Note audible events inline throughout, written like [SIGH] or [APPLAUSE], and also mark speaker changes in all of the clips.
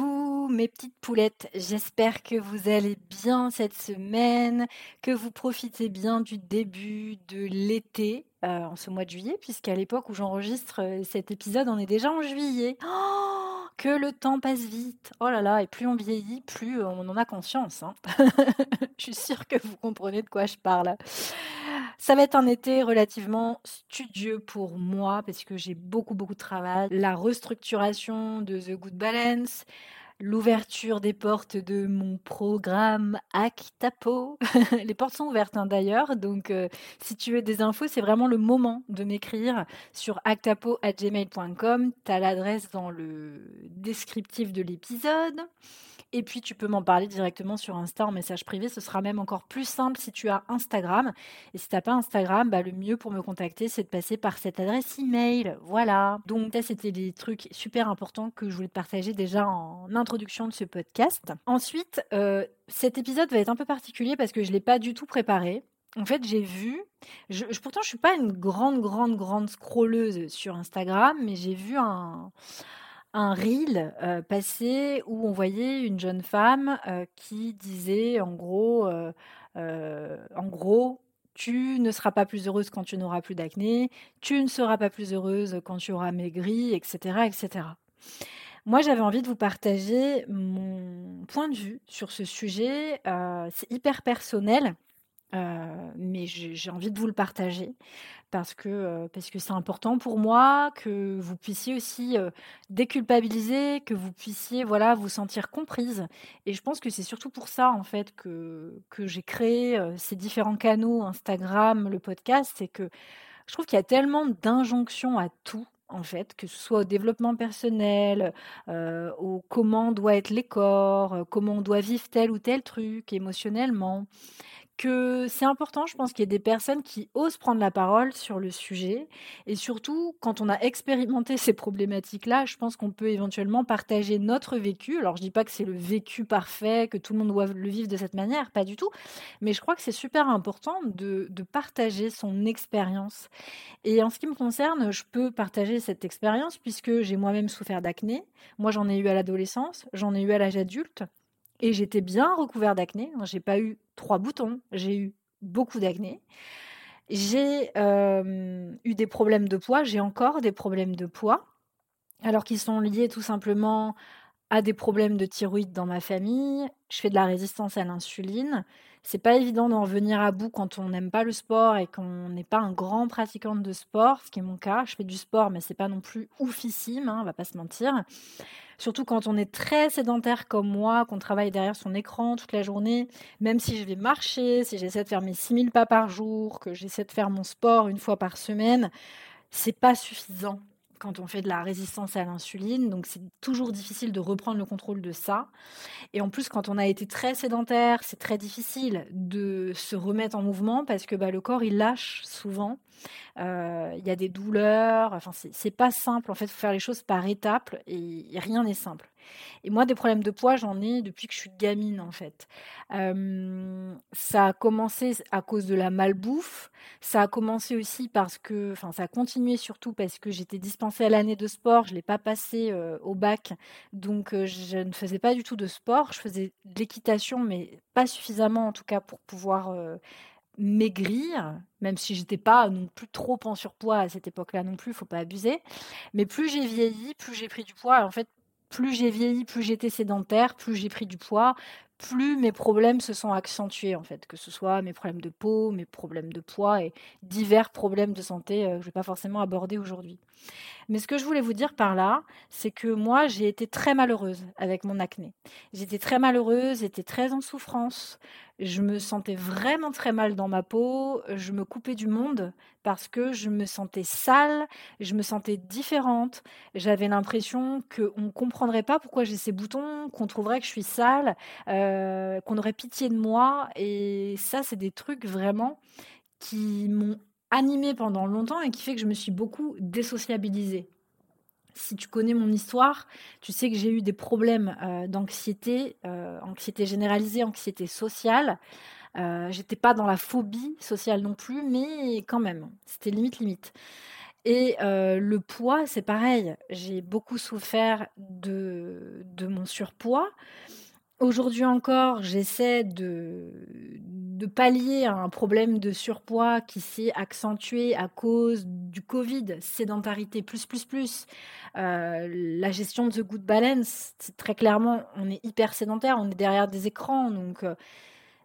Speaker 1: Mes petites poulettes, j'espère que vous allez bien cette semaine, que vous profitez bien du début de l'été euh, en ce mois de juillet, puisqu'à l'époque où j'enregistre euh, cet épisode, on est déjà en juillet. Oh, que le temps passe vite. Oh là là, et plus on vieillit, plus euh, on en a conscience. Hein. [LAUGHS] je suis sûre que vous comprenez de quoi je parle. Ça va être un été relativement studieux pour moi parce que j'ai beaucoup beaucoup de travail. La restructuration de The Good Balance, l'ouverture des portes de mon programme Actapo. [LAUGHS] Les portes sont ouvertes hein, d'ailleurs, donc euh, si tu veux des infos, c'est vraiment le moment de m'écrire sur actapo.gmail.com. Tu as l'adresse dans le descriptif de l'épisode. Et puis tu peux m'en parler directement sur Insta en message privé. Ce sera même encore plus simple si tu as Instagram. Et si tu n'as pas Instagram, bah, le mieux pour me contacter, c'est de passer par cette adresse email. Voilà. Donc ça, c'était des trucs super importants que je voulais te partager déjà en introduction de ce podcast. Ensuite, euh, cet épisode va être un peu particulier parce que je ne l'ai pas du tout préparé. En fait, j'ai vu, je, pourtant je suis pas une grande, grande, grande scrolleuse sur Instagram, mais j'ai vu un, un reel euh, où on voyait une jeune femme euh, qui disait en gros, euh, en gros, tu ne seras pas plus heureuse quand tu n'auras plus d'acné, tu ne seras pas plus heureuse quand tu auras maigri, etc., etc. Moi, j'avais envie de vous partager mon point de vue sur ce sujet. c'est hyper personnel. mais j'ai envie de vous le partager parce que parce que c'est important pour moi que vous puissiez aussi déculpabiliser, que vous puissiez voilà vous sentir comprise. Et je pense que c'est surtout pour ça en fait que que j'ai créé ces différents canaux Instagram, le podcast, c'est que je trouve qu'il y a tellement d'injonctions à tout en fait, que ce soit au développement personnel, au comment doit être les corps, comment on doit vivre tel ou tel truc émotionnellement que c'est important, je pense qu'il y ait des personnes qui osent prendre la parole sur le sujet. Et surtout, quand on a expérimenté ces problématiques-là, je pense qu'on peut éventuellement partager notre vécu. Alors, je dis pas que c'est le vécu parfait, que tout le monde doit le vivre de cette manière, pas du tout. Mais je crois que c'est super important de, de partager son expérience. Et en ce qui me concerne, je peux partager cette expérience puisque j'ai moi-même souffert d'acné. Moi, j'en ai eu à l'adolescence, j'en ai eu à l'âge adulte. Et j'étais bien recouvert d'acné. J'ai pas eu trois boutons, j'ai eu beaucoup d'acné. J'ai eu des problèmes de poids, j'ai encore des problèmes de poids, alors qu'ils sont liés tout simplement à des problèmes de thyroïde dans ma famille. Je fais de la résistance à l'insuline. C'est pas évident d'en revenir à bout quand on n'aime pas le sport et qu'on n'est pas un grand pratiquant de sport, ce qui est mon cas. Je fais du sport, mais c'est pas non plus oufissime, hein, on va pas se mentir. Surtout quand on est très sédentaire comme moi, qu'on travaille derrière son écran toute la journée, même si je vais marcher, si j'essaie de faire mes 6000 pas par jour, que j'essaie de faire mon sport une fois par semaine, c'est pas suffisant quand on fait de la résistance à l'insuline. Donc c'est toujours difficile de reprendre le contrôle de ça. Et en plus, quand on a été très sédentaire, c'est très difficile de se remettre en mouvement parce que bah, le corps, il lâche souvent. Euh, il y a des douleurs. Enfin, c'est pas simple. En fait, il faut faire les choses par étapes et rien n'est simple. Et moi, des problèmes de poids, j'en ai depuis que je suis gamine, en fait. ça a commencé à cause de la malbouffe. Ça a commencé aussi parce que, enfin, ça a continué surtout parce que j'étais dispensée à l'année de sport. Je l'ai pas passé au bac, donc je ne faisais pas du tout de sport. Je faisais de l'équitation, mais pas suffisamment, en tout cas, pour pouvoir maigrir, même si j'étais pas non plus trop en surpoids à cette époque-là non plus, faut pas abuser. Mais plus j'ai vieilli, plus j'ai pris du poids. En fait, plus j'ai vieilli, plus j'étais sédentaire, plus j'ai pris du poids, plus mes problèmes se sont accentués en fait, que ce soit mes problèmes de peau, mes problèmes de poids et divers problèmes de santé euh, que je ne vais pas forcément aborder aujourd'hui. Mais ce que je voulais vous dire par là, c'est que moi, j'ai été très malheureuse avec mon acné. J'étais très malheureuse, j'étais très en souffrance. Je me sentais vraiment très mal dans ma peau. Je me coupais du monde parce que je me sentais sale, je me sentais différente. J'avais l'impression qu'on ne comprendrait pas pourquoi j'ai ces boutons, qu'on trouverait que je suis sale, euh, qu'on aurait pitié de moi. Et ça, c'est des trucs vraiment qui m'ont animée pendant longtemps et qui fait que je me suis beaucoup désociabilisée. Si tu connais mon histoire, tu sais que j'ai eu des problèmes euh, d'anxiété, euh, anxiété généralisée, anxiété sociale. Euh, J'étais pas dans la phobie sociale non plus, mais quand même, c'était limite limite. Et euh, le poids, c'est pareil. J'ai beaucoup souffert de, de mon surpoids. Aujourd'hui encore, j'essaie de, pallier un problème de surpoids qui s'est accentué à cause du Covid, sédentarité plus plus plus, euh, la gestion de The Good Balance, très clairement, on est hyper sédentaire, on est derrière des écrans, donc euh,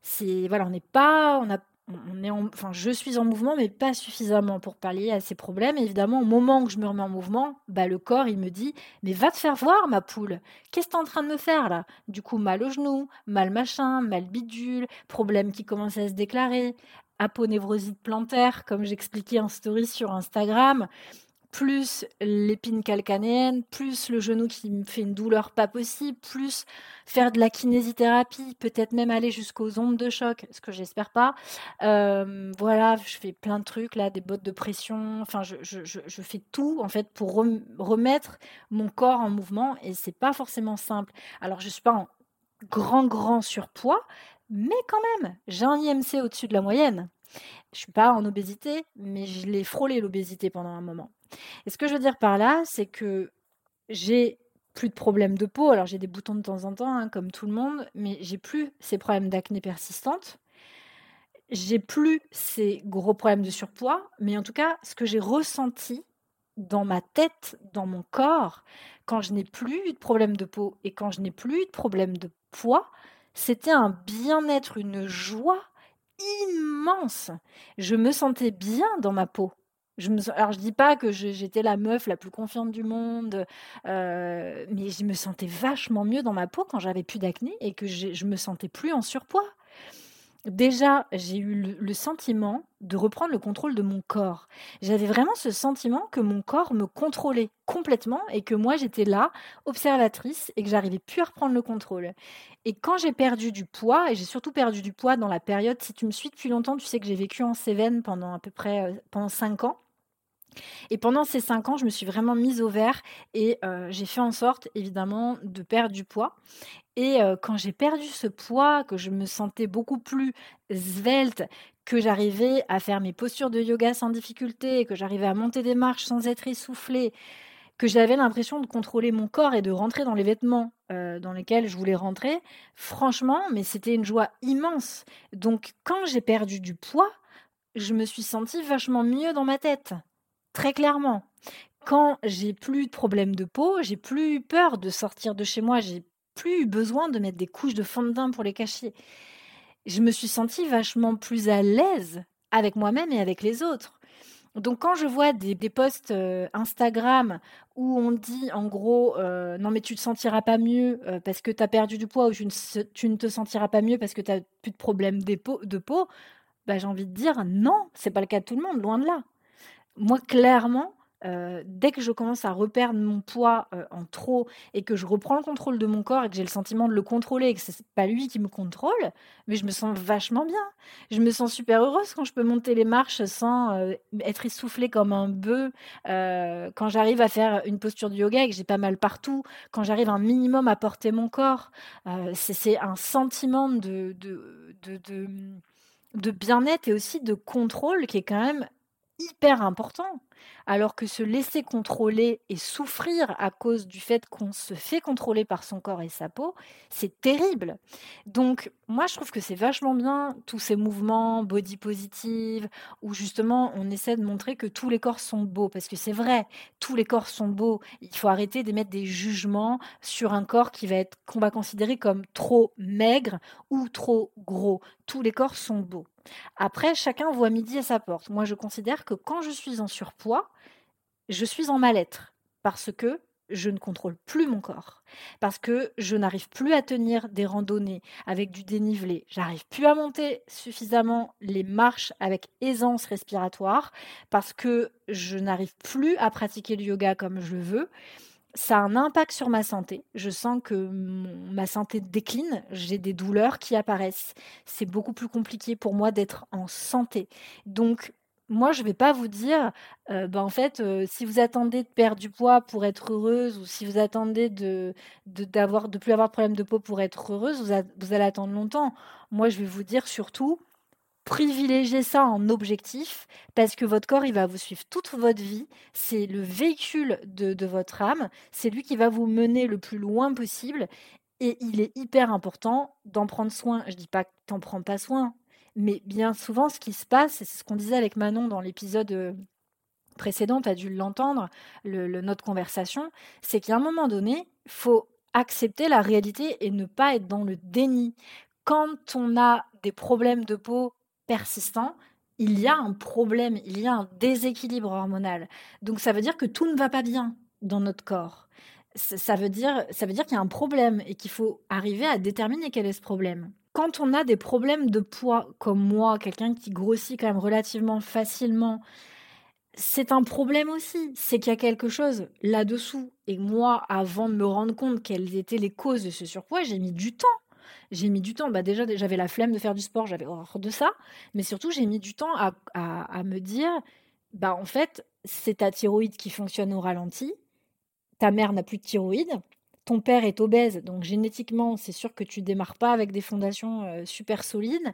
Speaker 1: c'est voilà, on n'est pas, on a on enfin, je suis en mouvement, mais pas suffisamment pour pallier à ces problèmes. évidemment, au moment où je me remets en mouvement, bah, le corps, il me dit Mais va te faire voir, ma poule. Qu'est-ce que tu es en train de me faire là? Du coup, mal au genou, mal machin, mal bidule, problème qui commence à se déclarer, aponevrosite plantaire, comme j'expliquais en story sur Instagram plus l'épine calcanéenne, plus le genou qui me fait une douleur pas possible, plus faire de la kinésithérapie, peut-être même aller jusqu'aux ondes de choc, ce que j'espère pas. Euh, voilà, je fais plein de trucs là, des bottes de pression. Enfin, je, je fais tout en fait pour remettre mon corps en mouvement et c'est pas forcément simple. Alors, je suis pas en grand grand surpoids, mais quand même, j'ai un IMC au-dessus de la moyenne. Je suis pas en obésité, mais je l'ai frôlé l'obésité pendant un moment. Et ce que je veux dire par là, c'est que j'ai plus de problèmes de peau. Alors j'ai des boutons de temps en temps, hein, comme tout le monde, mais j'ai plus ces problèmes d'acné persistantes. J'ai plus ces gros problèmes de surpoids, mais en tout cas, ce que j'ai ressenti dans ma tête, dans mon corps, quand je n'ai plus eu de problème de peau et quand je n'ai plus eu de problème de poids, c'était un bien-être, une joie immense. Je me sentais bien dans ma peau. Alors je dis pas que j'étais la meuf la plus confiante du monde, euh, mais je me sentais vachement mieux dans ma peau quand j'avais plus d'acné et que je me sentais plus en surpoids. Déjà, j'ai eu le, sentiment de reprendre le contrôle de mon corps. J'avais vraiment ce sentiment que mon corps me contrôlait complètement et que moi j'étais là, observatrice, et que j'arrivais plus à reprendre le contrôle. Et quand j'ai perdu du poids, et j'ai surtout perdu du poids dans la période, si tu me suis depuis longtemps, tu sais que j'ai vécu en Cévennes pendant à peu près euh, pendant 5 ans. Et pendant ces cinq ans, je me suis vraiment mise au vert et euh, j'ai fait en sorte, évidemment, de perdre du poids. Et euh, quand j'ai perdu ce poids, que je me sentais beaucoup plus svelte, que j'arrivais à faire mes postures de yoga sans difficulté, que j'arrivais à monter des marches sans être essoufflée, que j'avais l'impression de contrôler mon corps et de rentrer dans les vêtements euh, dans lesquels je voulais rentrer, franchement, mais c'était une joie immense. Donc quand j'ai perdu du poids, je me suis sentie vachement mieux dans ma tête. Très clairement, quand j'ai plus de problèmes de peau, j'ai plus eu peur de sortir de chez moi, j'ai plus eu besoin de mettre des couches de fond de teint pour les cacher. Je me suis sentie vachement plus à l'aise avec moi-même et avec les autres. Donc quand je vois des, posts euh, Instagram où on dit en gros euh, non mais tu te sentiras pas mieux euh, parce que tu as perdu du poids ou tu ne, te sentiras pas mieux parce que tu n'as plus de problèmes de peau, de peau bah, j'ai envie de dire non, c'est pas le cas de tout le monde, loin de là moi, clairement, euh, dès que je commence à reperdre mon poids euh, en trop et que je reprends le contrôle de mon corps et que j'ai le sentiment de le contrôler et que c'est pas lui qui me contrôle, mais je me sens vachement bien. Je me sens super heureuse quand je peux monter les marches sans euh, être essoufflée comme un bœuf, quand j'arrive à faire une posture de yoga et que j'ai pas mal partout, quand j'arrive un minimum à porter mon corps. c'est un sentiment de, bien-être et aussi de contrôle qui est quand même hyper important. Alors que se laisser contrôler et souffrir à cause du fait qu'on se fait contrôler par son corps et sa peau, c'est terrible. Donc moi je trouve que c'est vachement bien tous ces mouvements body positive où justement on essaie de montrer que tous les corps sont beaux parce que c'est vrai, tous les corps sont beaux. Il faut arrêter d'émettre des jugements sur un corps qui va être qu'on va considérer comme trop maigre ou trop gros. Tous les corps sont beaux. Après, chacun voit midi à sa porte. Moi, je considère que quand je suis en surpoids, je suis en mal-être parce que je ne contrôle plus mon corps, parce que je n'arrive plus à tenir des randonnées avec du dénivelé, j'arrive plus à monter suffisamment les marches avec aisance respiratoire, parce que je n'arrive plus à pratiquer le yoga comme je veux, ça a un impact sur ma santé. Je sens que ma santé décline, j'ai des douleurs qui apparaissent. C'est beaucoup plus compliqué pour moi d'être en santé. Donc, moi, je ne vais pas vous dire, euh, ben, en fait, euh, si vous attendez de perdre du poids pour être heureuse, ou si vous attendez de de, de plus avoir de problème de peau pour être heureuse, vous allez attendre longtemps. Moi, je vais vous dire surtout, privilégiez ça en objectif parce que votre corps, il va vous suivre toute votre vie. C'est le véhicule de, votre âme. C'est lui qui va vous mener le plus loin possible. Et il est hyper important d'en prendre soin. Je dis pas que t'en prends pas soin, mais bien souvent, ce qui se passe, c'est ce qu'on disait avec Manon dans l'épisode euh, précédent, tu as dû l'entendre, le, notre conversation, c'est qu'à un moment donné, faut accepter la réalité et ne pas être dans le déni. Quand on a des problèmes de peau persistant, il y a un problème, il y a un déséquilibre hormonal. Donc ça veut dire que tout ne va pas bien dans notre corps. Ça veut dire, ça veut dire qu'il y a un problème et qu'il faut arriver à déterminer quel est ce problème. Quand on a des problèmes de poids, comme moi, quelqu'un qui grossit quand même relativement facilement, c'est un problème aussi. C'est qu'il y a quelque chose là-dessous. Et moi, avant de me rendre compte quelles étaient les causes de ce surpoids, j'ai mis du temps j'ai mis du temps. Bah déjà, j'avais la flemme de faire du sport, j'avais horreur de ça. Mais surtout, j'ai mis du temps à, à, me dire, bah en fait, c'est ta thyroïde qui fonctionne au ralenti. Ta mère n'a plus de thyroïde. Ton père est obèse, donc génétiquement, c'est sûr que tu démarres pas avec des fondations euh, super solides.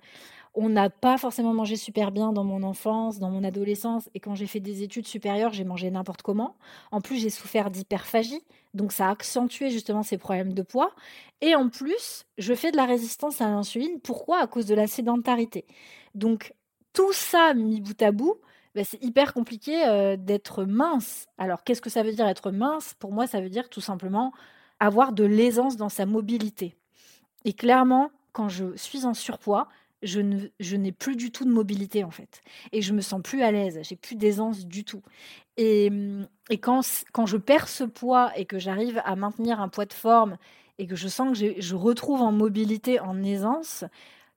Speaker 1: On n'a pas forcément mangé super bien dans mon enfance, dans mon adolescence, et quand j'ai fait des études supérieures, j'ai mangé n'importe comment. En plus, j'ai souffert d'hyperphagie, donc ça a accentué justement ces problèmes de poids. Et en plus, je fais de la résistance à l'insuline. Pourquoi? À cause de la sédentarité. Donc tout ça mis bout à bout, bah, c'est hyper compliqué euh, d'être mince. Alors qu'est-ce que ça veut dire être mince? Pour moi, ça veut dire tout simplement avoir de l'aisance dans sa mobilité. Et clairement, quand je suis en surpoids, je, n'ai plus du tout de mobilité en fait. Et je me sens plus à l'aise, j'ai plus d'aisance du tout. Et, et quand, quand je perds ce poids et que j'arrive à maintenir un poids de forme et que je sens que je retrouve en mobilité, en aisance,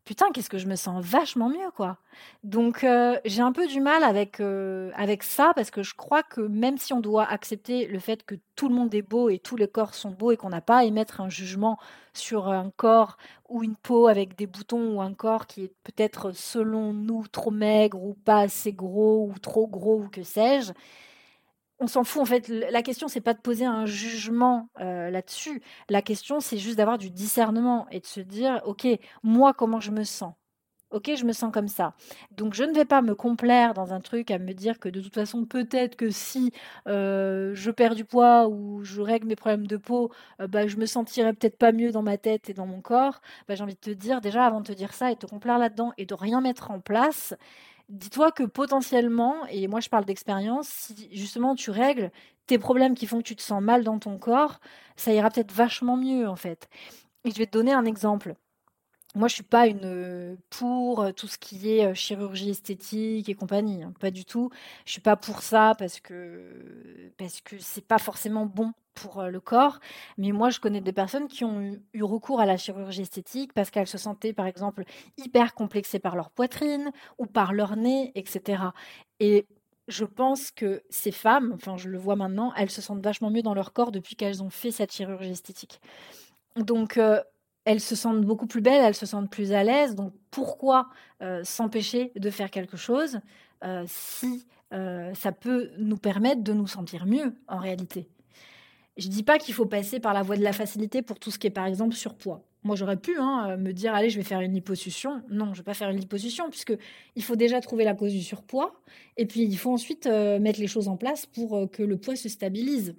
Speaker 1: putain, qu'est-ce que je me sens vachement mieux, quoi. Donc, euh, j'ai un peu du mal avec, euh, avec ça parce que je crois que même si on doit accepter le fait que tout le monde est beau et tous les corps sont beaux et qu'on n'a pas à émettre un jugement sur un corps ou une peau avec des boutons ou un corps qui est peut-être selon nous trop maigre ou pas assez gros ou trop gros ou que sais-je, on s'en fout en fait. La question c'est pas de poser un jugement euh, là-dessus. La question c'est juste d'avoir du discernement et de se dire ok moi comment je me sens? Ok, je me sens comme ça. Donc je ne vais pas me complaire dans un truc à me dire que de toute façon peut-être que si euh, je perds du poids ou je règle mes problèmes de peau, euh, bah, je me sentirais peut-être pas mieux dans ma tête et dans mon corps. Bah, j'ai envie de te dire déjà avant de te dire ça et de te complaire là-dedans et de rien mettre en place, dis-toi que potentiellement, et moi je parle d'expérience, si justement tu règles tes problèmes qui font que tu te sens mal dans ton corps, ça ira peut-être vachement mieux en fait. Et je vais te donner un exemple. Moi, je suis pas une pour tout ce qui est chirurgie esthétique et compagnie, hein, pas du tout. Je suis pas pour ça parce que parce que c'est pas forcément bon pour le corps. Mais moi, je connais des personnes qui ont eu, recours à la chirurgie esthétique parce qu'elles se sentaient, par exemple, hyper complexées par leur poitrine ou par leur nez, etc. Et je pense que ces femmes, enfin, je le vois maintenant, elles se sentent vachement mieux dans leur corps depuis qu'elles ont fait cette chirurgie esthétique. Donc, elles se sentent beaucoup plus belles, elles se sentent plus à l'aise. Donc pourquoi euh, s'empêcher de faire quelque chose euh, si euh, ça peut nous permettre de nous sentir mieux en réalité? Je dis pas qu'il faut passer par la voie de la facilité pour tout ce qui est par exemple surpoids.
Speaker 2: Moi, j'aurais pu hein, me dire, allez, je vais faire une liposuction. Non, je ne vais pas faire une liposuction, puisque il faut déjà trouver la cause du surpoids, et puis il faut ensuite mettre les choses en place pour que le poids se stabilise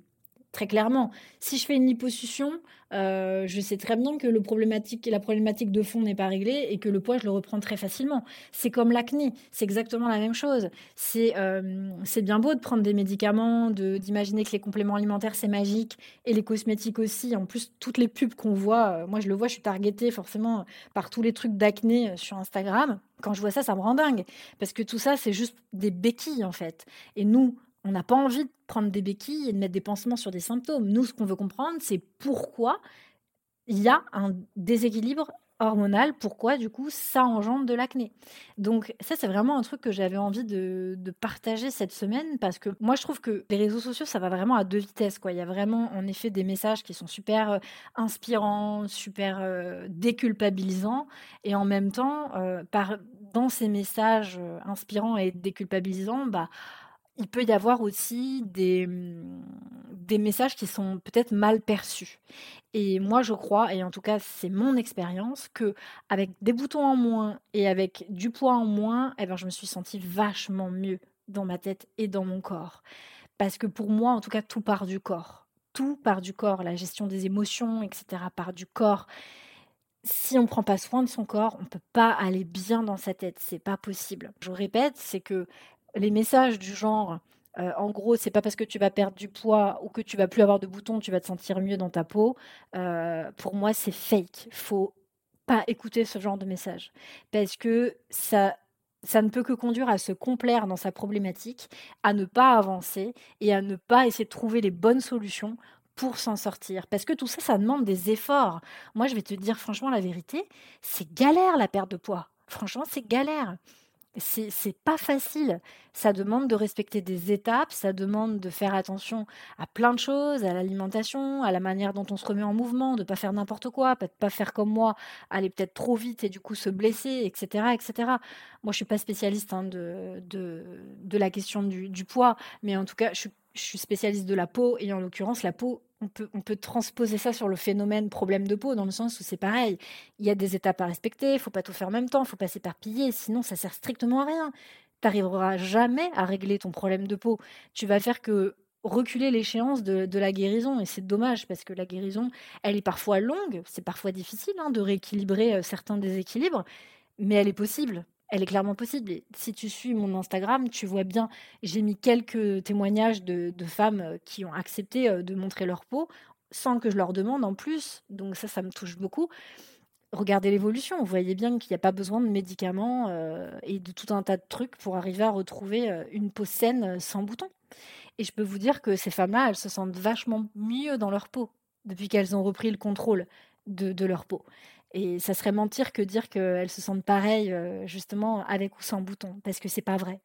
Speaker 2: très clairement. Si je fais une liposuction, euh, je sais très bien que le problématique, la problématique de fond n'est pas réglée et que le poids, je le reprends très facilement. C'est comme l'acné, c'est exactement la même chose. C'est euh, bien beau de prendre des médicaments, d'imaginer que les compléments alimentaires, c'est magique, et les cosmétiques aussi. En plus, toutes les pubs qu'on voit, euh, moi je le vois, je suis targetée forcément par tous les trucs d'acné sur Instagram. Quand je vois ça, ça me rend dingue. Parce que tout ça, c'est juste des béquilles en fait. Et nous, on n'a pas envie de prendre des béquilles et de mettre des pansements sur des symptômes. Nous, ce qu'on veut comprendre, c'est pourquoi il y a un déséquilibre hormonal, pourquoi du coup ça engendre de l'acné. Donc ça c'est vraiment un truc que j'avais envie de, partager cette semaine parce que moi je trouve que les réseaux sociaux ça va vraiment à deux vitesses quoi. Il y a vraiment en effet des messages qui sont super euh, inspirants, super euh, déculpabilisants et en même temps euh, par, dans ces messages inspirants et déculpabilisants bah il peut y avoir aussi des, des messages qui sont peut-être mal perçus. Et moi, je crois, et en tout cas, c'est mon expérience, que avec des boutons en moins et avec du poids en moins, eh ben, je me suis sentie vachement mieux dans ma tête et dans mon corps. Parce que pour moi, en tout cas, tout part du corps. Tout part du corps. La gestion des émotions, etc., part du corps si on ne prend pas soin de son corps, on ne peut pas aller bien dans sa tête. C'est pas possible. Je répète, c'est que les messages du genre euh, en gros, c'est pas parce que tu vas perdre du poids ou que tu vas plus avoir de boutons, tu vas te sentir mieux dans ta peau. Euh, pour moi, c'est fake. Faut pas écouter ce genre de message parce que ça, ça ne peut que conduire à se complaire dans sa problématique, à ne pas avancer et à ne pas essayer de trouver les bonnes solutions pour s'en sortir. Parce que tout ça, ça demande des efforts. Moi, je vais te dire franchement la vérité, c'est galère la perte de poids. Franchement, c'est galère c'est pas facile. Ça demande de respecter des étapes, ça demande de faire attention à plein de choses, à l'alimentation, à la manière dont on se remet en mouvement, de pas faire n'importe quoi, pas pas faire comme moi, aller peut-être trop vite et du coup se blesser, etc., etc. Moi, je suis pas spécialiste hein, de, de, la question du, du, poids, mais en tout cas, je suis je suis spécialiste de la peau et en l'occurrence, la peau, on peut, transposer ça sur le phénomène problème de peau dans le sens où c'est pareil. Il y a des étapes à respecter, il faut pas tout faire en même temps, il faut pas s'éparpiller, sinon ça sert strictement à rien. Tu n'arriveras jamais à régler ton problème de peau. Tu vas faire que reculer l'échéance de, la guérison et c'est dommage parce que la guérison, elle est parfois longue, c'est parfois difficile hein, de rééquilibrer euh, certains déséquilibres, mais elle est possible elle est clairement possible. si tu suis mon Instagram, tu vois bien, j'ai mis quelques témoignages de, femmes euh, qui ont accepté euh, de montrer leur peau sans que je leur demande en plus. Donc ça, ça me touche beaucoup. Regardez l'évolution. Vous voyez bien qu'il n'y a pas besoin de médicaments euh, et de tout un tas de trucs pour arriver à retrouver une peau saine sans boutons. Et je peux vous dire que ces femmes-là, elles se sentent vachement mieux dans leur peau depuis qu'elles ont repris le contrôle de leur peau. Et ça serait mentir que dire qu'elles se sentent pareilles, euh, justement, avec ou sans bouton, parce que c'est pas vrai.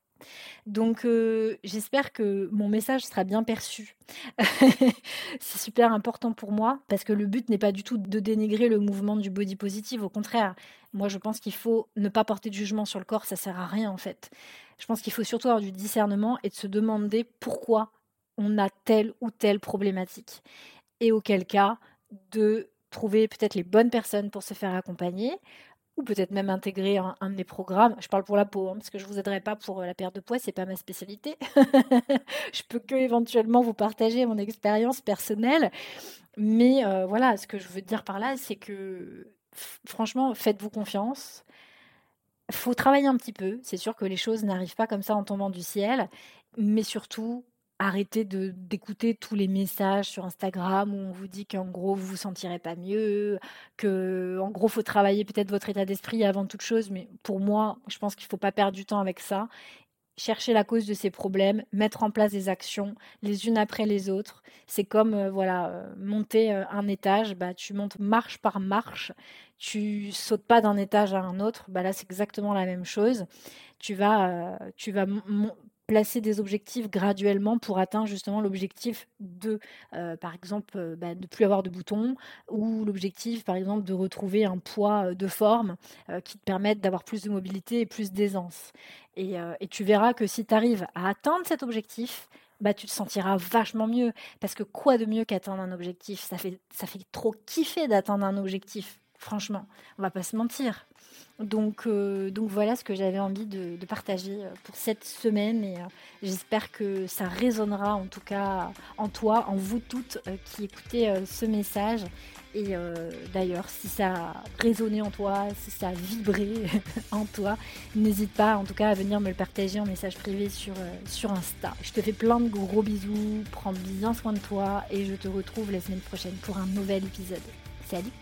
Speaker 2: Donc, euh, j'espère que mon message sera bien perçu. [LAUGHS] c'est super important pour moi parce que le but n'est pas du tout de dénigrer le mouvement du body positive. Au contraire, moi, je pense qu'il faut ne pas porter de jugement sur le corps. Ça sert à rien en fait. Je pense qu'il faut surtout avoir du discernement et de se demander pourquoi on a telle ou telle problématique. Et auquel cas, de trouver peut-être les bonnes personnes pour se faire accompagner ou peut-être même intégrer un, de mes programmes. Je parle pour la peau, hein, parce que je ne vous aiderai pas pour euh, la perte de poids, c'est pas ma spécialité. [LAUGHS] je peux que éventuellement vous partager mon expérience personnelle. Mais euh, voilà, ce que je veux dire par là, c'est que franchement, faites-vous confiance. Faut travailler un petit peu. C'est sûr que les choses n'arrivent pas comme ça en tombant du ciel, mais surtout, arrêtez d'écouter tous les messages sur Instagram où on vous dit qu'en gros vous vous sentirez pas mieux, que en gros faut travailler peut-être votre état d'esprit avant toute chose, mais pour moi, je pense qu'il faut pas perdre du temps avec ça. Chercher la cause de ces problèmes, mettre en place des actions les unes après les autres. C'est comme euh, voilà euh, monter euh, un étage, bah tu montes marche par marche, tu sautes pas d'un étage à un autre. Bah là c'est exactement la même chose. Tu vas tu vas placer des objectifs graduellement pour atteindre justement l'objectif de, euh, par exemple, euh, bah, de plus avoir de boutons ou l'objectif, par exemple, de retrouver un poids euh, de forme qui te permette d'avoir plus de mobilité et plus d'aisance. Et, tu verras que si tu arrives à atteindre cet objectif, bah, tu te sentiras vachement mieux. Parce que quoi de mieux qu'atteindre un objectif? Ça fait, ça fait trop kiffer d'atteindre un objectif Franchement, on va pas se mentir. Donc, euh, donc voilà ce que j'avais envie de, partager euh, pour cette semaine et euh, j'espère que ça résonnera en tout cas en toi, en vous toutes qui écoutez ce message. Et d'ailleurs, si ça a résonné en toi, si ça a vibré [LAUGHS] en toi, n'hésite pas en tout cas à venir me le partager en message privé sur, sur Insta. Je te fais plein de gros bisous, prends bien soin de toi et je te retrouve la semaine prochaine pour un nouvel épisode. Salut